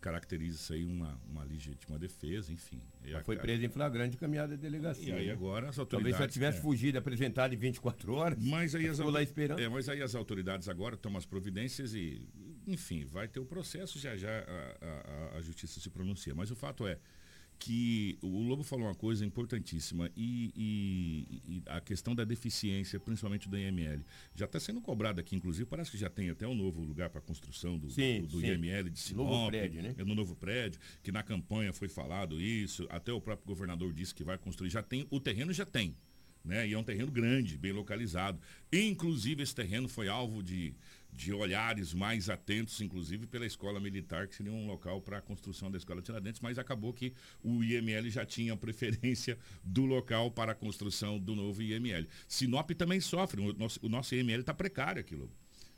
caracteriza isso aí uma, uma legítima defesa, enfim. A, foi preso em flagrante caminhada da delegacia. E aí agora as autoridades... Talvez se tivesse é. fugido, apresentado em 24 horas, mas aí as, lá esperando. É, mas aí as autoridades agora tomam as providências e, enfim, vai ter o processo, já já a, a, a justiça se pronuncia. Mas o fato é, que o Lobo falou uma coisa importantíssima e, e, e, a questão da deficiência, principalmente do IML, já está sendo cobrado aqui, inclusive, parece que já tem até um novo lugar para construção do, sim, do, do sim. IML de Sinop, novo prédio, né? No novo prédio, que na campanha foi falado isso, até o próprio governador disse que vai construir, já tem, o terreno já tem, né? E é um terreno grande, bem localizado. Inclusive, esse terreno foi alvo de, de olhares mais atentos, inclusive pela escola militar, que seria um local para a construção da escola Tiradentes, mas acabou que o IML já tinha preferência do local para a construção do novo IML. Sinop também sofre, o nosso, o nosso IML está precário aquilo.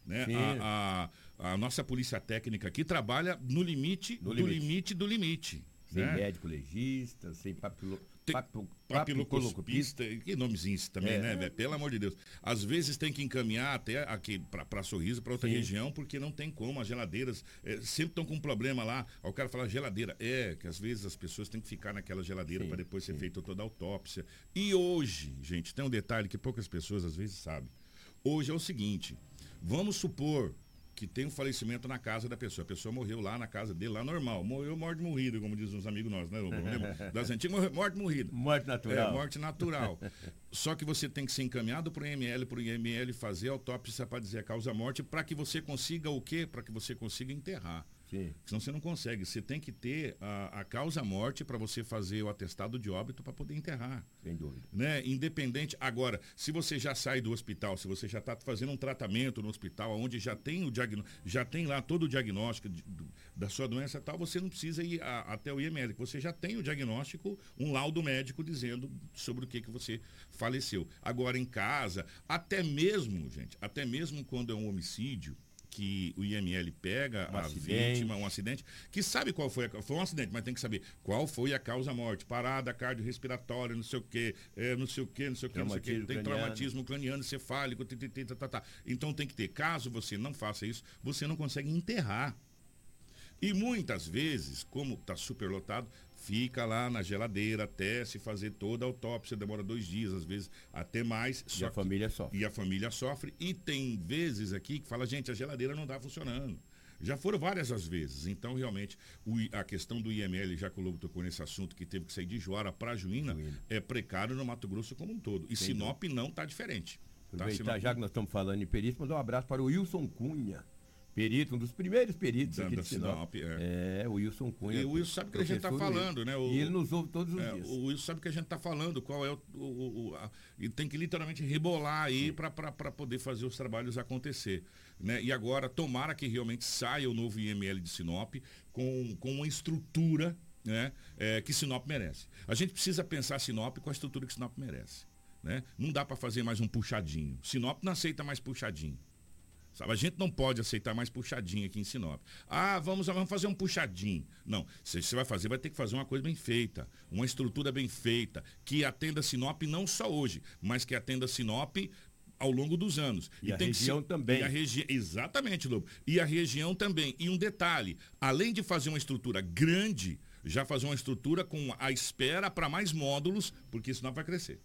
Né? A, a, a, nossa polícia técnica aqui trabalha no limite no do limite. limite do limite. Sem né? médico legista, sem papilo, papilocopista, que nomezinho também, é. né, velho? Pelo amor de Deus. Às vezes tem que encaminhar até aqui para Sorriso, para outra Sim. região, porque não tem como. As geladeiras é, sempre estão com um problema lá. o cara fala, geladeira. É, que às vezes as pessoas têm que ficar naquela geladeira para depois ser feita toda a autópsia. E hoje, gente, tem um detalhe que poucas pessoas às vezes sabem. Hoje é o seguinte, vamos supor que tem um falecimento na casa da pessoa. A pessoa morreu lá na casa dele, lá normal. Morreu morte morrida, como dizem uns amigos nossos, né? Das antigas, morreu morte morrida. Morte natural. É, morte natural. Só que você tem que ser encaminhado para o IML, para o IML fazer autópsia para dizer a causa morte, para que você consiga o quê? Para que você consiga enterrar. Sim. Senão você não consegue. Você tem que ter a, a causa morte para você fazer o atestado de óbito para poder enterrar. Sem dúvida. Né? Independente. Agora, se você já sai do hospital, se você já está fazendo um tratamento no hospital, onde já tem o já tem lá todo o diagnóstico de, do, da sua doença e tal, você não precisa ir a, até o IML. Você já tem o diagnóstico, um laudo médico dizendo sobre o que, que você faleceu. Agora, em casa, até mesmo, gente, até mesmo quando é um homicídio, que o IML pega um a acidente. vítima, um acidente, que sabe qual foi, a, foi um acidente, mas tem que saber qual foi a causa morte, parada cardiorrespiratória, não sei o quê, é, não sei o quê, não sei o quê, não sei o quê, tem craniano. traumatismo craniano, cefálico, tá, tá, tá. então tem que ter, caso você não faça isso, você não consegue enterrar. E muitas vezes, como está superlotado, fica lá na geladeira até se fazer toda a autópsia, demora dois dias, às vezes até mais. E a família sofre. E a família sofre. E tem vezes aqui que fala, gente, a geladeira não está funcionando. Já foram várias as vezes. Então, realmente, o, a questão do IML, já que o Lobo tocou nesse assunto, que teve que sair de Joara para Juína, Juína, é precário no Mato Grosso como um todo. E Sem Sinop não está diferente. Tá? Sinop... já que nós estamos falando em perícia, mandar um abraço para o Wilson Cunha perito, um dos primeiros peritos da, aqui de Sinop. Sinop é. é. o Wilson Cunha. E o Wilson sabe o que a gente está falando, né? O, e ele nos ouve todos os é, dias. O Wilson sabe o que a gente está falando, qual é o. o, o a, e tem que literalmente rebolar aí para poder fazer os trabalhos acontecer. Né? E agora, tomara que realmente saia o novo IML de Sinop com, com uma estrutura né, é, que Sinop merece. A gente precisa pensar Sinop com a estrutura que Sinop merece. Né? Não dá para fazer mais um puxadinho. Sinop não aceita mais puxadinho. Sabe? A gente não pode aceitar mais puxadinho aqui em Sinop. Ah, vamos, vamos fazer um puxadinho. Não, se você vai fazer, vai ter que fazer uma coisa bem feita, uma estrutura bem feita, que atenda Sinop não só hoje, mas que atenda Sinop ao longo dos anos. E, e a região ser, também. E a regi... Exatamente, Lobo. E a região também. E um detalhe, além de fazer uma estrutura grande, já fazer uma estrutura com a espera para mais módulos, porque Sinop vai crescer.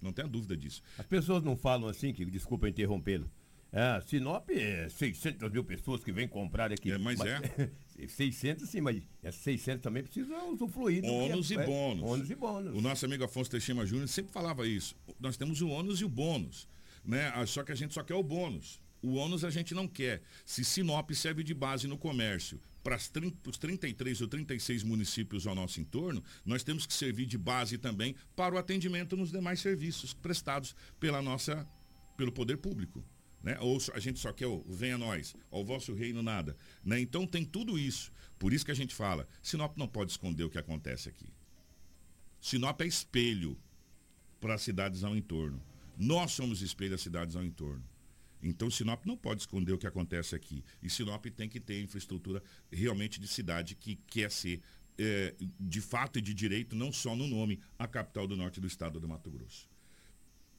Não tenha dúvida disso. As pessoas não falam assim, que desculpa interrompê-lo. É, Sinop é 600 mil pessoas que vêm comprar aqui. É, mas, mas é. 600 sim, mas essas 600 também precisam usufruir. Ônus e é, bônus. Ônus e bônus. O nosso amigo Afonso Teixeira Júnior sempre falava isso. Nós temos o ônus e o bônus. Né? Ah, só que a gente só quer o bônus. O ônus a gente não quer. Se Sinop serve de base no comércio para os 33 ou 36 municípios ao nosso entorno, nós temos que servir de base também para o atendimento nos demais serviços prestados pela nossa, pelo poder público. Né? Ou a gente só quer o venha nós, ao vosso reino nada. Né? Então tem tudo isso. Por isso que a gente fala, Sinop não pode esconder o que acontece aqui. Sinop é espelho para as cidades ao entorno. Nós somos espelho das cidades ao entorno. Então Sinop não pode esconder o que acontece aqui. E Sinop tem que ter infraestrutura realmente de cidade que quer ser, é, de fato e de direito, não só no nome, a capital do norte do estado do Mato Grosso.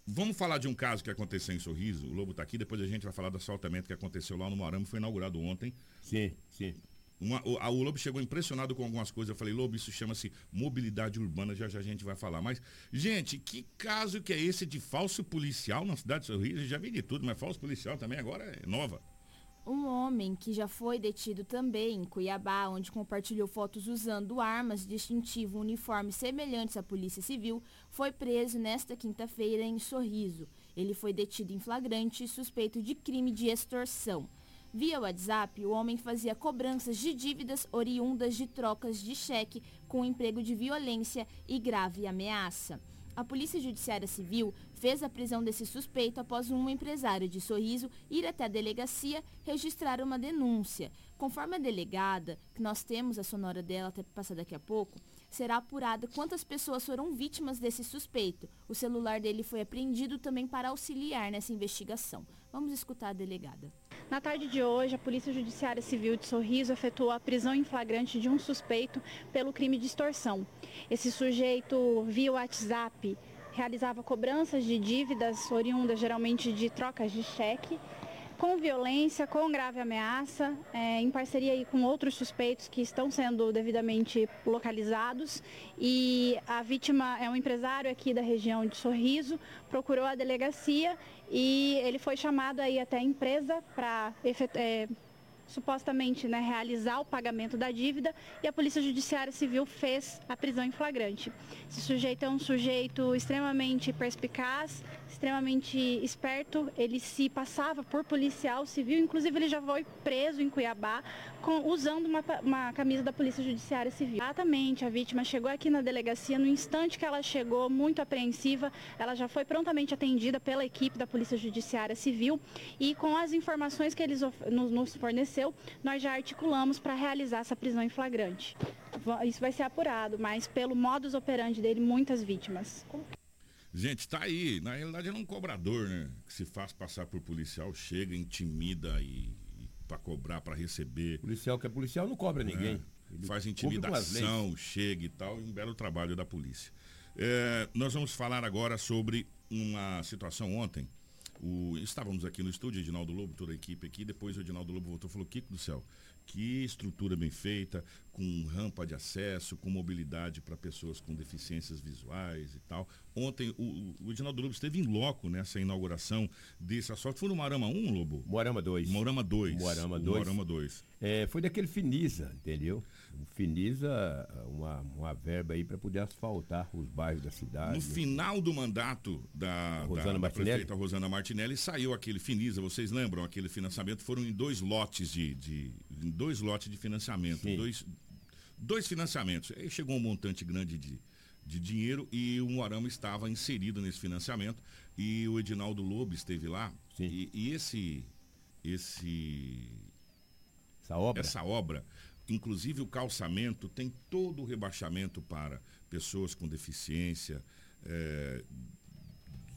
Vamos falar de um caso que aconteceu em Sorriso. O Lobo está aqui, depois a gente vai falar do assaltamento que aconteceu lá no Marama, foi inaugurado ontem. Sim, sim. Uma, a, o Lobo chegou impressionado com algumas coisas. Eu falei, Lobo, isso chama-se mobilidade urbana, já já a gente vai falar. Mas, gente, que caso que é esse de falso policial na cidade de Sorriso? Já vi de tudo, mas falso policial também agora é nova. Um homem que já foi detido também em Cuiabá, onde compartilhou fotos usando armas distintivo uniforme semelhantes à Polícia Civil, foi preso nesta quinta-feira em Sorriso. Ele foi detido em flagrante suspeito de crime de extorsão. Via WhatsApp, o homem fazia cobranças de dívidas oriundas de trocas de cheque com emprego de violência e grave ameaça. A Polícia Judiciária Civil fez a prisão desse suspeito após um empresário de Sorriso ir até a delegacia registrar uma denúncia. Conforme a delegada, que nós temos a sonora dela até passar daqui a pouco, será apurada quantas pessoas foram vítimas desse suspeito. O celular dele foi apreendido também para auxiliar nessa investigação. Vamos escutar a delegada. Na tarde de hoje, a Polícia Judiciária Civil de Sorriso efetuou a prisão em flagrante de um suspeito pelo crime de extorsão. Esse sujeito, via WhatsApp, realizava cobranças de dívidas oriundas geralmente de trocas de cheque com violência, com grave ameaça, é, em parceria com outros suspeitos que estão sendo devidamente localizados. E a vítima é um empresário aqui da região de Sorriso, procurou a delegacia e ele foi chamado aí até a empresa para é, supostamente né, realizar o pagamento da dívida e a Polícia Judiciária Civil fez a prisão em flagrante. Esse sujeito é um sujeito extremamente perspicaz, extremamente esperto, ele se passava por policial civil, inclusive ele já foi preso em Cuiabá com, usando uma, uma camisa da Polícia Judiciária Civil. Exatamente, a vítima chegou aqui na delegacia, no instante que ela chegou, muito apreensiva, ela já foi prontamente atendida pela equipe da Polícia Judiciária Civil e com as informações que eles nos, nos forneceu, nós já articulamos para realizar essa prisão em flagrante. Isso vai ser apurado, mas pelo modus operandi dele, muitas vítimas. Gente, tá aí. Na realidade, é um cobrador, né? Que se faz passar por policial, chega, intimida e, e para cobrar, para receber. Policial que é policial não cobra ninguém. É, faz intimidação, chega e tal, e um belo trabalho da polícia. É, nós vamos falar agora sobre uma situação ontem. O, estávamos aqui no estúdio, Edinaldo Lobo, toda a equipe aqui. Depois o Edinaldo Lobo voltou e falou: Kiko do céu, que estrutura bem feita, com rampa de acesso, com mobilidade para pessoas com deficiências visuais e tal. Ontem o, o Edinaldo Lobo esteve em loco nessa inauguração desse asfalto. Foi no Moarama 1, Lobo? Moarama 2. Moarama 2. Moarama 2. Moarama 2. É, foi daquele Finisa, entendeu? O Finisa, uma, uma verba aí para poder asfaltar os bairros da cidade. No final do mandato da, Rosana da, da prefeita Rosana Martinelli, saiu aquele Finisa, vocês lembram? Aquele financiamento foram em dois lotes de, de dois lotes de financiamento, dois, dois financiamentos. Aí chegou um montante grande de, de dinheiro e o Moarama estava inserido nesse financiamento e o Edinaldo Lobo esteve lá. E, e, esse esse essa obra? essa obra inclusive o calçamento tem todo o rebaixamento para pessoas com deficiência é,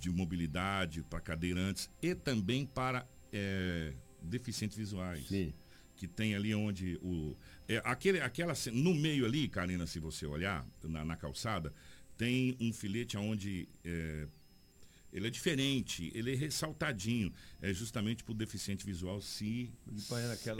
de mobilidade para cadeirantes e também para é, deficientes visuais. Sim que tem ali onde o. É, aquele, aquela, no meio ali, Karina, se você olhar, na, na calçada, tem um filete onde. É, ele é diferente, ele é ressaltadinho. É justamente para o deficiente visual se.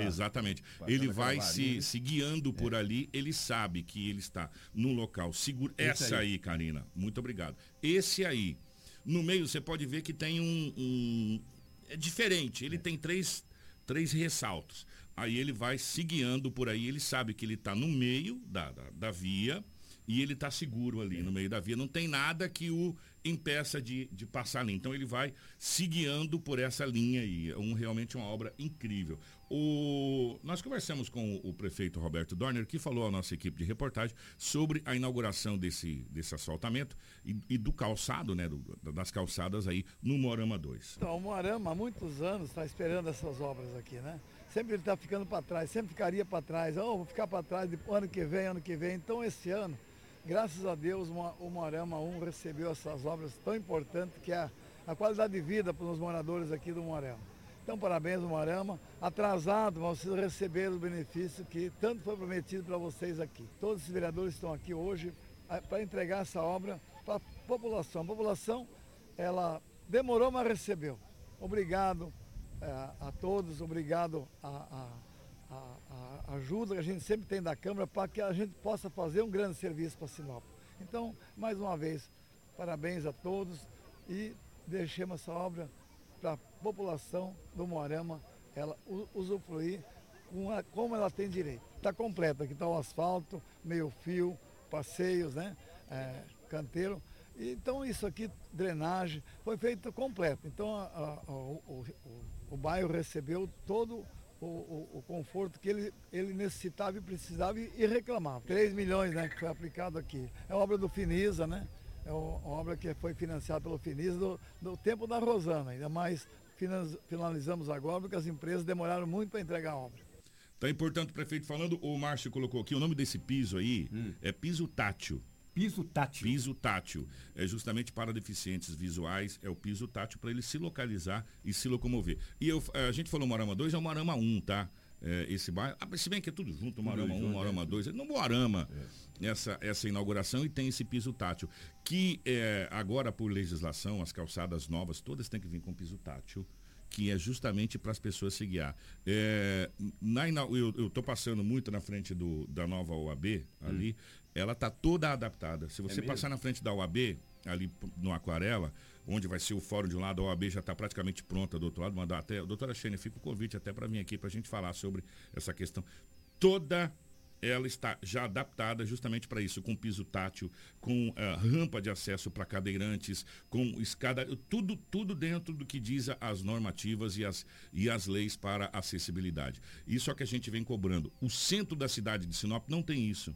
Exatamente. Ele vai se, se guiando por é. ali, ele sabe que ele está num local seguro. Esse Essa aí. aí, Karina, muito obrigado. Esse aí. No meio você pode ver que tem um. um é diferente. Ele é. tem três, três ressaltos. Aí ele vai se guiando por aí, ele sabe que ele está no meio da, da, da, via e ele está seguro ali é. no meio da via. Não tem nada que o impeça de, de passar ali. Então ele vai se guiando por essa linha aí. É um, realmente uma obra incrível. O, nós conversamos com o prefeito Roberto Dorner, que falou à nossa equipe de reportagem sobre a inauguração desse, desse asfaltamento e, e do calçado, né, do, das calçadas aí no Morama 2. Então, o Morama há muitos anos está esperando essas obras aqui, né? Sempre ele está ficando para trás, sempre ficaria para trás. Oh, vou ficar para trás ano que vem, ano que vem. Então esse ano, graças a Deus, o Moarama 1 recebeu essas obras tão importantes que é a, qualidade de vida para os moradores aqui do Moarama. Então parabéns ao Moarama. Atrasado, vocês receberam o benefício que tanto foi prometido para vocês aqui. Todos os vereadores estão aqui hoje para entregar essa obra para a população. A população, ela demorou, mas recebeu. Obrigado é, a todos, obrigado a, a, a, a ajuda que a gente sempre tem da Câmara para que a gente possa fazer um grande serviço para Sinop. Então, mais uma vez, parabéns a todos e deixemos essa obra para a população do Moarama ela usufruir a, como ela tem direito. Está completa, aqui está o asfalto, meio fio, passeios, né? É, canteiro. Então isso aqui, drenagem, foi feito completo. Então a, a, o, o, o, bairro recebeu todo o, o, conforto que ele, ele necessitava e precisava e, e, reclamava. 3 milhões né, que foi aplicado aqui. É obra do Finisa, né? É uma obra que foi financiada pelo Finisa do, do tempo da Rosana. Ainda mais finalizamos agora porque as empresas demoraram muito para entregar a obra. Tá importante o prefeito falando, o Márcio colocou aqui, o nome desse piso aí hum. é piso tátil. Piso tátil. Piso tátil. É justamente para deficientes visuais, é o piso tátil para ele se localizar e se locomover. E eu, a gente falou Morama 2, é o Morama 1, tá? É, esse bairro. Ah, se bem que é tudo junto, Morama 1, Morama 2. É. No Morama, é. essa, essa inauguração e tem esse piso tátil. Que é, agora, por legislação, as calçadas novas todas têm que vir com piso tátil que é justamente para as pessoas se guiar. É, na, eu estou passando muito na frente do, da nova OAB ali, hum ela está toda adaptada. Se você é passar na frente da OAB, ali no Aquarela, onde vai ser o fórum de um lado, a OAB já está praticamente pronta do outro lado, mandar até, doutora Xênia, fica o convite até para vir aqui para a gente falar sobre essa questão. Toda ela está já adaptada justamente para isso, com piso tátil, com uh, rampa de acesso para cadeirantes, com escada, tudo, tudo dentro do que diz as normativas e as, e as leis para acessibilidade. Isso é o que a gente vem cobrando. O centro da cidade de Sinop não tem isso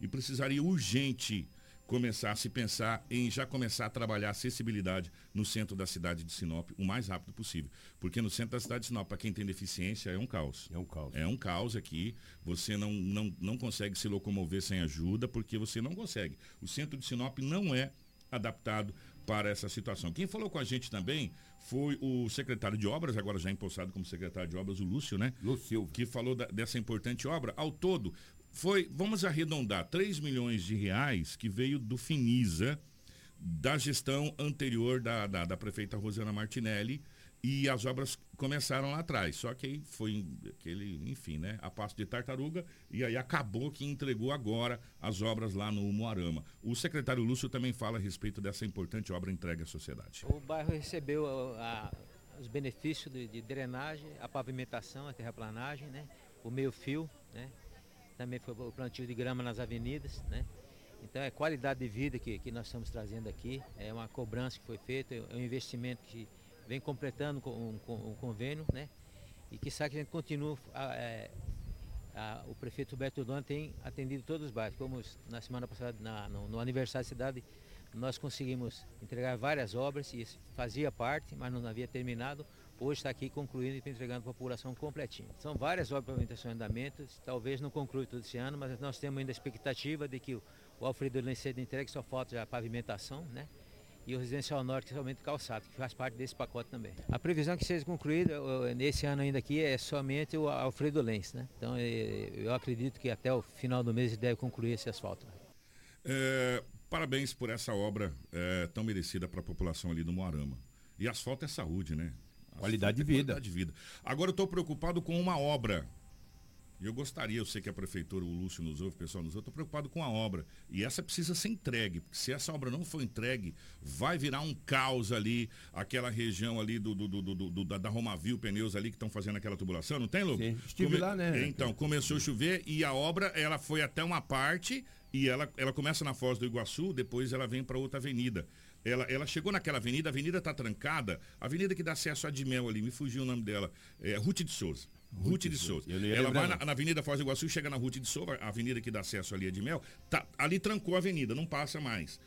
e precisaria urgente começar a se pensar em já começar a trabalhar acessibilidade no centro da cidade de Sinop o mais rápido possível. Porque no centro da cidade de Sinop, para quem tem deficiência, é um caos. É um caos. É um caos aqui. Você não, não, não consegue se locomover sem ajuda, porque você não consegue. O centro de Sinop não é adaptado para essa situação. Quem falou com a gente também foi o secretário de obras, agora já empossado como secretário de obras, o Lúcio, né? Lúcio. Que falou da, dessa importante obra. Ao todo, foi, vamos arredondar, 3 milhões de reais que veio do Finisa, da gestão anterior da, da, da prefeita Rosana Martinelli, e as obras começaram lá atrás. Só que aí foi aquele, enfim, né? A passo de tartaruga. E aí acabou que entregou agora as obras lá no Moarama. O secretário Lúcio também fala a respeito dessa importante obra entregue à sociedade. O bairro recebeu a, a, os benefícios de, de, drenagem, a pavimentação, a terraplanagem, né? O meio fio, né? Também foi o plantio de grama nas avenidas, né? Então é qualidade de vida que, que nós estamos trazendo aqui, é uma cobrança que foi feita, é um investimento que vem completando com um, um convênio, né? E que sabe que a gente continua, a, é, a, o prefeito Roberto Dona tem atendido todos os bairros, como na semana passada, na, no, no, aniversário da cidade, nós conseguimos entregar várias obras, e isso fazia parte, mas não havia terminado, hoje está aqui concluindo e entregando a população completinho. São várias obras de pavimentação em andamento, talvez não conclua tudo esse ano, mas nós temos ainda a expectativa de que o, Alfredo seja entregue, só falta a pavimentação, né? E o Residencial Norte, somente calçado, que faz parte desse pacote também. A previsão que seja concluída nesse ano ainda aqui é somente o Alfredo Lenz, né? Então eu acredito que até o final do mês deve concluir esse asfalto. É, parabéns por essa obra é, tão merecida para a população ali do Moarama. E asfalto é saúde, né? Qualidade de vida. Qualidade de vida. Agora eu estou preocupado com uma obra. Eu gostaria, eu sei que a prefeitura, o Lúcio nos ouve, o pessoal nos ouve, estou preocupado com a obra. E essa precisa ser entregue, porque se essa obra não for entregue, vai virar um caos ali, aquela região ali do, do, do, do da, da Romavil Pneus ali que estão fazendo aquela tubulação, não tem, Lu? Sim, estive Come... lá, né? Então, começou a chover e a obra, ela foi até uma parte e ela, ela começa na Foz do Iguaçu, depois ela vem para outra avenida. Ela, ela chegou naquela avenida, a avenida está trancada, a avenida que dá acesso a Dimel ali, me fugiu o nome dela, é Ruth de Souza. Ruth de Souza. Ela vai na, na, Avenida Foz do Iguaçu, chega na Ruth de Souza, a avenida que dá acesso ali a Dimel, tá, ali trancou a avenida, não passa mais.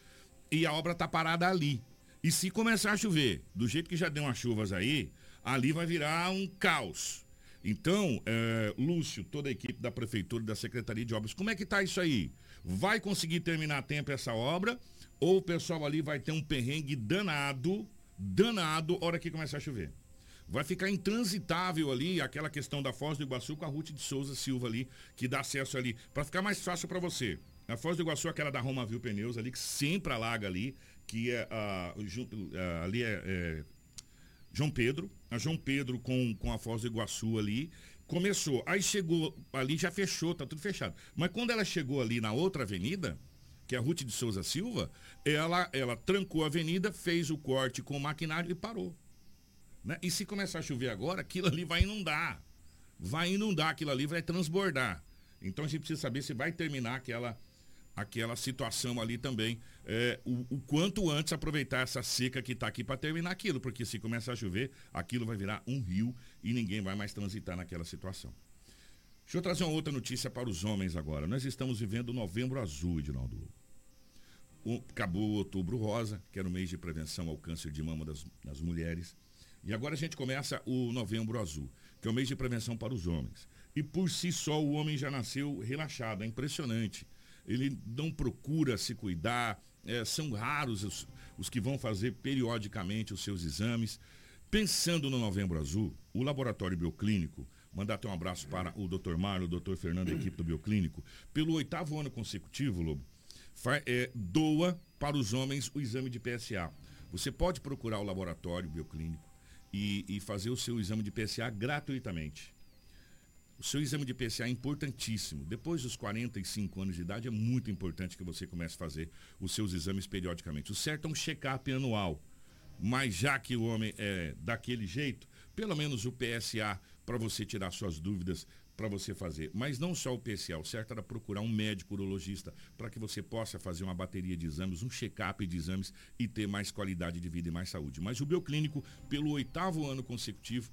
E a obra está parada ali. E se começar a chover, do jeito que já deu umas chuvas aí, ali vai virar um caos. Então, é, Lúcio, toda a equipe da Prefeitura e da Secretaria de Obras, como é que está isso aí? Vai conseguir terminar a tempo essa obra? Ou o pessoal ali vai ter um perrengue danado, danado, hora que começar a chover. Vai ficar intransitável ali aquela questão da Foz do Iguaçu com a Ruth de Souza Silva ali, que dá acesso ali, para ficar mais fácil para você. A Foz do Iguaçu, aquela da Roma Viu Pneus ali, que sempre alaga ali, que é ali é, é João Pedro, a João Pedro com, com a Foz do Iguaçu ali, Começou, aí chegou ali, já fechou, tá tudo fechado. Mas quando ela chegou ali na outra avenida, que é a Ruth de Souza Silva, ela, ela trancou a avenida, fez o corte com o maquinário e parou. Né? E se começar a chover agora, aquilo ali vai inundar. Vai inundar, aquilo ali vai transbordar. Então a gente precisa saber se vai terminar aquela, aquela situação ali também. É, o, o, quanto antes aproveitar essa seca que está aqui para terminar aquilo, porque se começar a chover, aquilo vai virar um rio e ninguém vai mais transitar naquela situação. Deixa eu trazer uma outra notícia para os homens agora. Nós estamos vivendo novembro azul, Edinaldo. Acabou o outubro rosa, que era o mês de prevenção ao câncer de mama das, das mulheres. E agora a gente começa o novembro azul, que é o mês de prevenção para os homens. E por si só o homem já nasceu relaxado, é impressionante. Ele não procura se cuidar, é, são raros os, os que vão fazer periodicamente os seus exames. Pensando no Novembro Azul, o Laboratório Bioclínico, mandar até um abraço para o Dr. Mário, o Dr. Fernando, a equipe do Bioclínico, pelo oitavo ano consecutivo, Lobo, é, doa para os homens o exame de PSA. Você pode procurar o Laboratório Bioclínico e, e fazer o seu exame de PSA gratuitamente. O seu exame de PSA é importantíssimo. Depois dos 45 anos de idade, é muito importante que você comece a fazer os seus exames periodicamente. O certo é um check-up anual. Mas já que o homem é daquele jeito, pelo menos o PSA para você tirar suas dúvidas, para você fazer. Mas não só o PSA, o certo era procurar um médico urologista para que você possa fazer uma bateria de exames, um check-up de exames e ter mais qualidade de vida e mais saúde. Mas o Bioclínico, pelo oitavo ano consecutivo,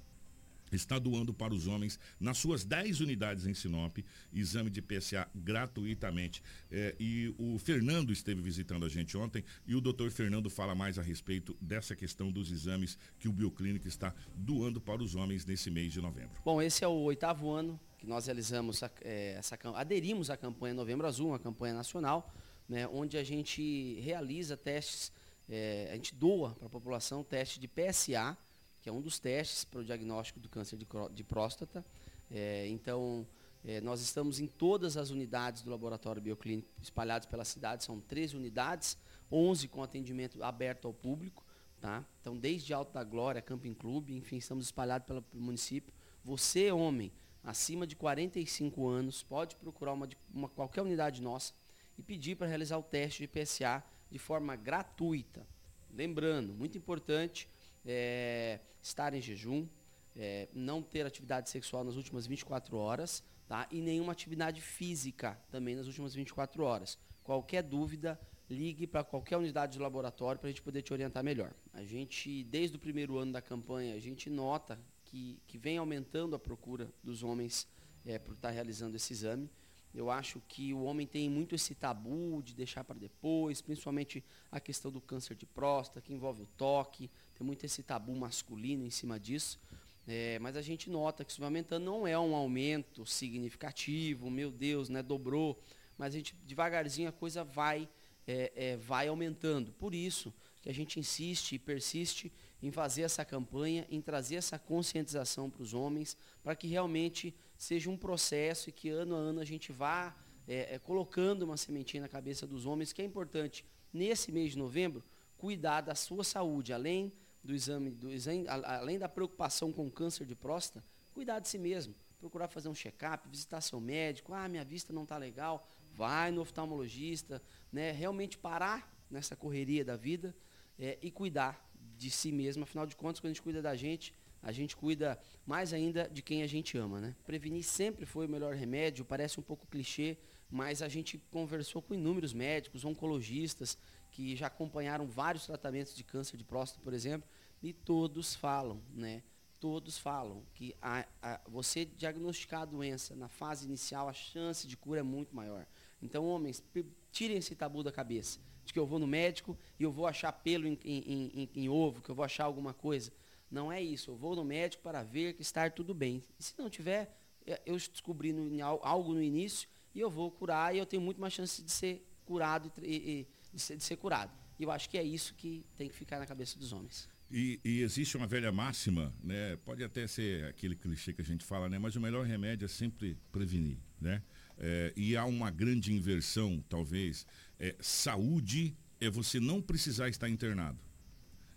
está doando para os homens, nas suas 10 unidades em Sinop, exame de PSA gratuitamente. É, e o Fernando esteve visitando a gente ontem e o doutor Fernando fala mais a respeito dessa questão dos exames que o Bioclínico está doando para os homens nesse mês de novembro. Bom, esse é o oitavo ano que nós realizamos, é, essa, aderimos à campanha Novembro Azul, uma campanha nacional, né, onde a gente realiza testes, é, a gente doa para a população teste de PSA, que é um dos testes para o diagnóstico do câncer de, de próstata. É, então, é, nós estamos em todas as unidades do laboratório bioclínico espalhados pela cidade, são 13 unidades, 11 com atendimento aberto ao público. Tá? Então, desde Alto da Glória, Camping Clube, enfim, estamos espalhados pelo município. Você, homem, acima de 45 anos, pode procurar uma, uma qualquer unidade nossa e pedir para realizar o teste de PSA de forma gratuita. Lembrando, muito importante, é, estar em jejum, é, não ter atividade sexual nas últimas 24 horas, tá? E nenhuma atividade física também nas últimas 24 horas. Qualquer dúvida, ligue para qualquer unidade de laboratório para a gente poder te orientar melhor. A gente, desde o primeiro ano da campanha, a gente nota que, que vem aumentando a procura dos homens é, por estar realizando esse exame. Eu acho que o homem tem muito esse tabu de deixar para depois, principalmente a questão do câncer de próstata, que envolve o toque, tem muito esse tabu masculino em cima disso. É, mas a gente nota que isso vai aumentando, não é um aumento significativo, meu Deus, né, dobrou, mas a gente devagarzinho a coisa vai, é, é, vai aumentando. Por isso que a gente insiste e persiste em fazer essa campanha, em trazer essa conscientização para os homens, para que realmente seja um processo e que ano a ano a gente vá é, é, colocando uma sementinha na cabeça dos homens, que é importante, nesse mês de novembro, cuidar da sua saúde, além do exame, do exame além da preocupação com câncer de próstata, cuidar de si mesmo, procurar fazer um check-up, visitar seu médico, ah, minha vista não está legal, vai no oftalmologista, né, realmente parar nessa correria da vida é, e cuidar de si mesmo, afinal de contas, quando a gente cuida da gente, a gente cuida mais ainda de quem a gente ama, né? Prevenir sempre foi o melhor remédio, parece um pouco clichê, mas a gente conversou com inúmeros médicos, oncologistas, que já acompanharam vários tratamentos de câncer de próstata, por exemplo, e todos falam, né? Todos falam que a, a, você diagnosticar a doença na fase inicial, a chance de cura é muito maior. Então, homens, tirem esse tabu da cabeça, de que eu vou no médico e eu vou achar pelo em, em, em, em ovo, que eu vou achar alguma coisa. Não é isso. Eu vou no médico para ver que está tudo bem. E se não tiver, é, eu descobri no, algo no início e eu vou curar e eu tenho muito mais chance de ser curado e, de, ser, de ser curado. E eu acho que é isso que tem que ficar na cabeça dos homens. E, e, existe uma velha máxima, né? Pode até ser aquele clichê que a gente fala, né? Mas o melhor remédio é sempre prevenir, né? É, e há uma grande inversão, talvez. É, saúde é você não precisar estar internado.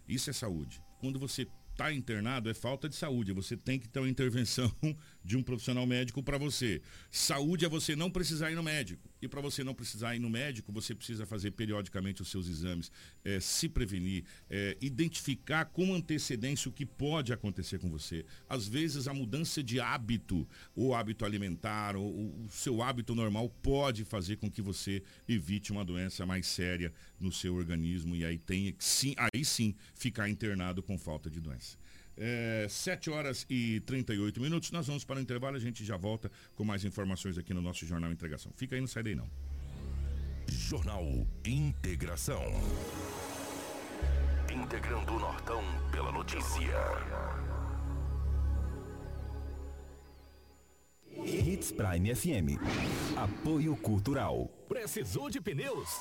Isso é saúde. Quando você tá internado é falta de saúde. Você tem que ter uma intervenção de um profissional médico para você. Saúde é você não precisar ir no médico. E para você não precisar ir no médico, você precisa fazer periodicamente os seus exames, é, se prevenir, é, identificar com antecedência o que pode acontecer com você. Às vezes a mudança de hábito, ou hábito alimentar, ou o seu hábito normal pode fazer com que você evite uma doença mais séria no seu organismo e aí tem sim, aí sim ficar internado com falta de doença. É, 7 horas e 38 minutos. Nós vamos para o intervalo. A gente já volta com mais informações aqui no nosso Jornal Integração. Fica aí, não sai daí não. Jornal Integração. Integrando o Nortão pela notícia. Hits Prime FM. Apoio Cultural. Precisou de pneus?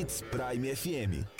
Hits Prime FM.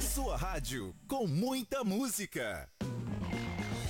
Sua rádio com muita música.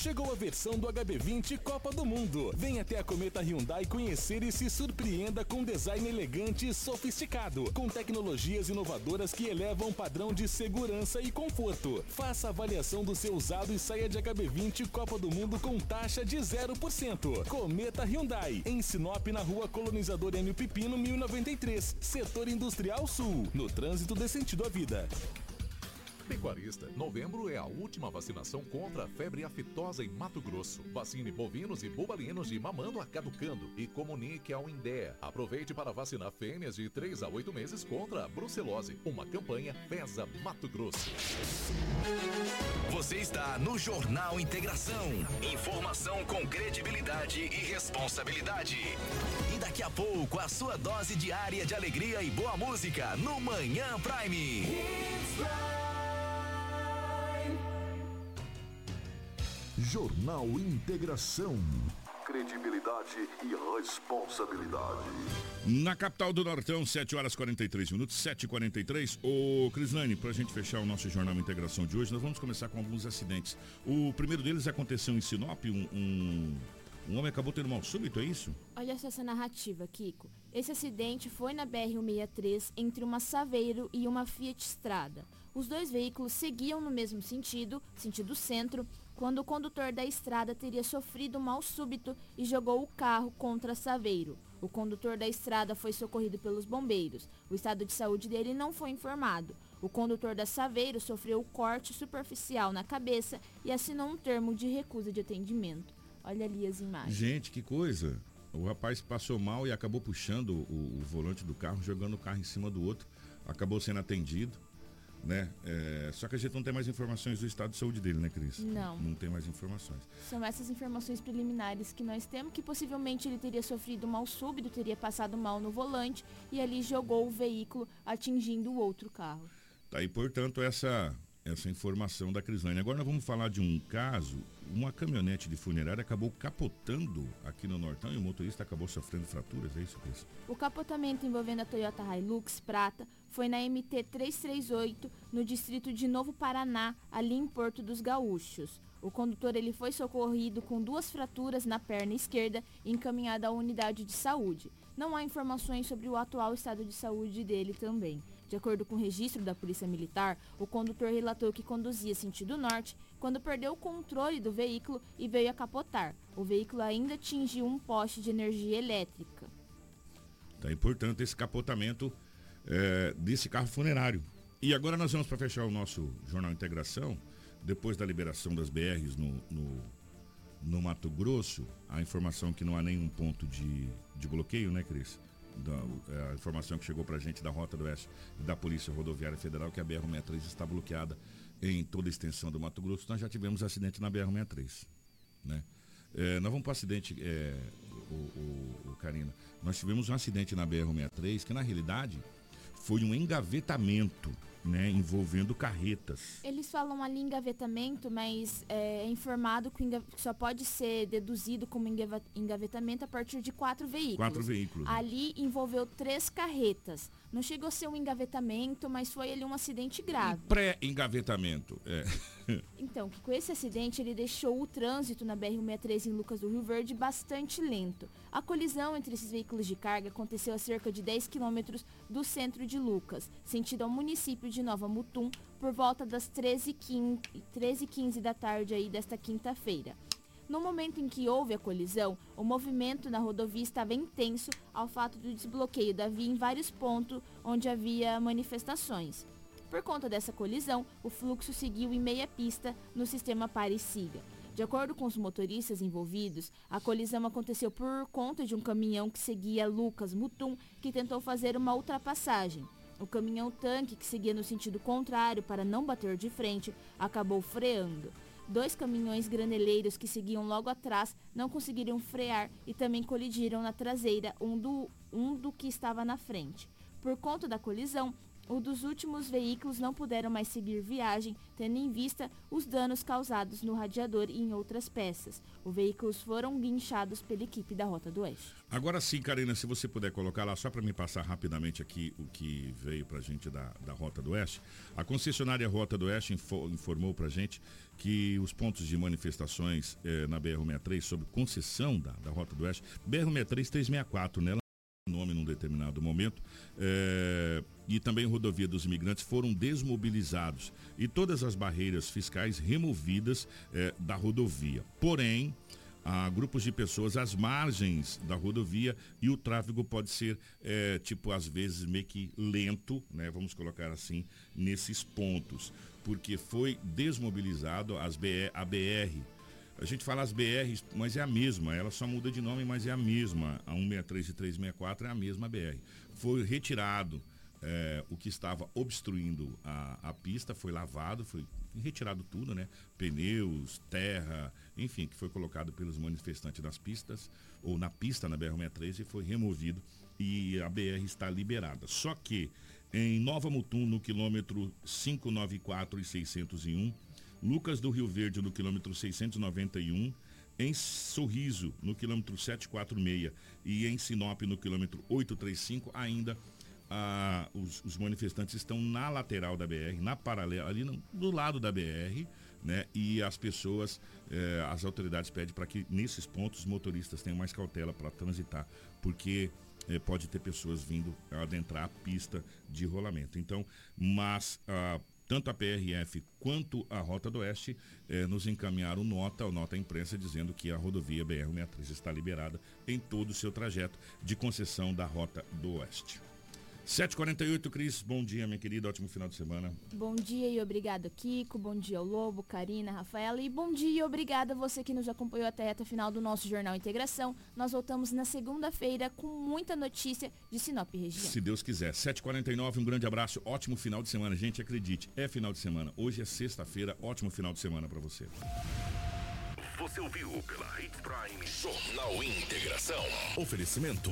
Chegou a versão do HB20 Copa do Mundo. Venha até a Cometa Hyundai conhecer e se surpreenda com design elegante e sofisticado, com tecnologias inovadoras que elevam o padrão de segurança e conforto. Faça avaliação do seu usado e saia de HB20 Copa do Mundo com taxa de 0%. Cometa Hyundai, em Sinop, na rua Colonizador M. Pipino, 1093, Setor Industrial Sul, no trânsito de sentido à vida. Pecuarista, novembro é a última vacinação contra a febre aftosa em Mato Grosso. Vacine bovinos e bubalinos de mamando a caducando e comunique ao INDEA. Aproveite para vacinar fêmeas de 3 a 8 meses contra a brucelose. Uma campanha Pesa Mato Grosso. Você está no Jornal Integração. Informação com credibilidade e responsabilidade. E daqui a pouco, a sua dose diária de alegria e boa música no Manhã Prime. Jornal Integração. Credibilidade e responsabilidade. Na capital do Nortão, 7 horas 43 minutos, 7 e 43 Ô, Crislane, para a gente fechar o nosso Jornal Integração de hoje, nós vamos começar com alguns acidentes. O primeiro deles aconteceu em Sinop, um, um, um homem acabou tendo mal súbito, é isso? Olha só essa narrativa, Kiko. Esse acidente foi na BR-163 entre uma Saveiro e uma Fiat Strada. Os dois veículos seguiam no mesmo sentido, sentido centro, quando o condutor da estrada teria sofrido mal súbito e jogou o carro contra Saveiro. O condutor da estrada foi socorrido pelos bombeiros. O estado de saúde dele não foi informado. O condutor da Saveiro sofreu corte superficial na cabeça e assinou um termo de recusa de atendimento. Olha ali as imagens. Gente, que coisa. O rapaz passou mal e acabou puxando o, o volante do carro, jogando o carro em cima do outro. Acabou sendo atendido né? É, só que a gente não tem mais informações do estado de saúde dele, né, Cris? Não. Não tem mais informações. São essas informações preliminares que nós temos, que possivelmente ele teria sofrido mal súbito, teria passado mal no volante e ali jogou o veículo atingindo o outro carro. Tá aí, portanto, essa essa informação da Crislane. Agora nós vamos falar de um caso, uma caminhonete de funerária acabou capotando aqui no Nortão e o motorista acabou sofrendo fraturas, é isso, Cris? O capotamento envolvendo a Toyota Hilux Prata foi na MT 338, no distrito de Novo Paraná, ali em Porto dos Gaúchos. O condutor ele foi socorrido com duas fraturas na perna esquerda e encaminhado à unidade de saúde. Não há informações sobre o atual estado de saúde dele também. De acordo com o registro da Polícia Militar, o condutor relatou que conduzia sentido norte quando perdeu o controle do veículo e veio a capotar. O veículo ainda atingiu um poste de energia elétrica. Tá, e, portanto, esse capotamento é, desse carro funerário. E agora nós vamos para fechar o nosso Jornal Integração, depois da liberação das BRs no, no, no Mato Grosso, a informação que não há nenhum ponto de, de bloqueio, né, Cris? Da, é, a informação que chegou para a gente da Rota do Oeste e da Polícia Rodoviária Federal que a BR-63 está bloqueada em toda a extensão do Mato Grosso. Nós já tivemos acidente na BR-63. Né? É, nós vamos para o acidente, é, o, o, Karina. Nós tivemos um acidente na BR-63 que, na realidade, foi um engavetamento né, envolvendo carretas. Eles falam ali engavetamento, mas é, é informado que só pode ser deduzido como engavetamento a partir de quatro veículos. Quatro veículos. Né? Ali envolveu três carretas. Não chegou a ser um engavetamento, mas foi ali um acidente grave. Um Pré-engavetamento, é. Então, que com esse acidente ele deixou o trânsito na BR-163 em Lucas do Rio Verde bastante lento. A colisão entre esses veículos de carga aconteceu a cerca de 10 quilômetros do centro de Lucas, sentido ao município de Nova Mutum, por volta das 13h15 13 da tarde aí desta quinta-feira. No momento em que houve a colisão, o movimento na rodovia estava intenso ao fato do desbloqueio da via em vários pontos onde havia manifestações. Por conta dessa colisão, o fluxo seguiu em meia pista no sistema pare-siga. De acordo com os motoristas envolvidos, a colisão aconteceu por conta de um caminhão que seguia Lucas Mutum, que tentou fazer uma ultrapassagem. O caminhão tanque, que seguia no sentido contrário para não bater de frente, acabou freando. Dois caminhões graneleiros que seguiam logo atrás não conseguiram frear e também colidiram na traseira um do, um do que estava na frente. Por conta da colisão, o dos últimos veículos não puderam mais seguir viagem, tendo em vista os danos causados no radiador e em outras peças. Os veículos foram guinchados pela equipe da Rota do Oeste. Agora sim, Karina, se você puder colocar lá, só para me passar rapidamente aqui o que veio para a gente da, da Rota do Oeste. A concessionária Rota do Oeste informou para a gente que os pontos de manifestações eh, na BR-63 sobre concessão da, da Rota do Oeste, BR-63 364, né? Nome num determinado momento, é, e também rodovia dos imigrantes foram desmobilizados e todas as barreiras fiscais removidas é, da rodovia. Porém, a grupos de pessoas às margens da rodovia e o tráfego pode ser, é, tipo, às vezes meio que lento, né? Vamos colocar assim, nesses pontos, porque foi desmobilizado as a BR. A gente fala as BRs, mas é a mesma, ela só muda de nome, mas é a mesma. A 163 e 364 é a mesma BR. Foi retirado é, o que estava obstruindo a, a pista, foi lavado, foi retirado tudo, né? Pneus, terra, enfim, que foi colocado pelos manifestantes nas pistas, ou na pista na BR-63 e foi removido e a BR está liberada. Só que em Nova Mutum, no quilômetro 594 e 601, Lucas do Rio Verde, no quilômetro 691, em Sorriso, no quilômetro 746 e em Sinop, no quilômetro 835, ainda ah, os, os, manifestantes estão na lateral da BR, na paralela, ali no, do lado da BR, né? E as pessoas, eh, as autoridades pedem para que nesses pontos os motoristas tenham mais cautela para transitar, porque eh, pode ter pessoas vindo adentrar a pista de rolamento. Então, mas ah, tanto a PRF quanto a Rota do Oeste eh, nos encaminharam nota, ou nota à imprensa, dizendo que a rodovia BR-63 está liberada em todo o seu trajeto de concessão da Rota do Oeste. 7h48, Cris, bom dia, minha querida, ótimo final de semana. Bom dia e obrigado, Kiko, bom dia ao Lobo, Karina, Rafaela e bom dia e obrigada a você que nos acompanhou até a reta final do nosso Jornal Integração. Nós voltamos na segunda-feira com muita notícia de Sinop região. Se Deus quiser. 7h49, um grande abraço, ótimo final de semana. Gente, acredite, é final de semana. Hoje é sexta-feira, ótimo final de semana para você. Você ouviu pela Hits Prime Jornal Integração. Oferecimento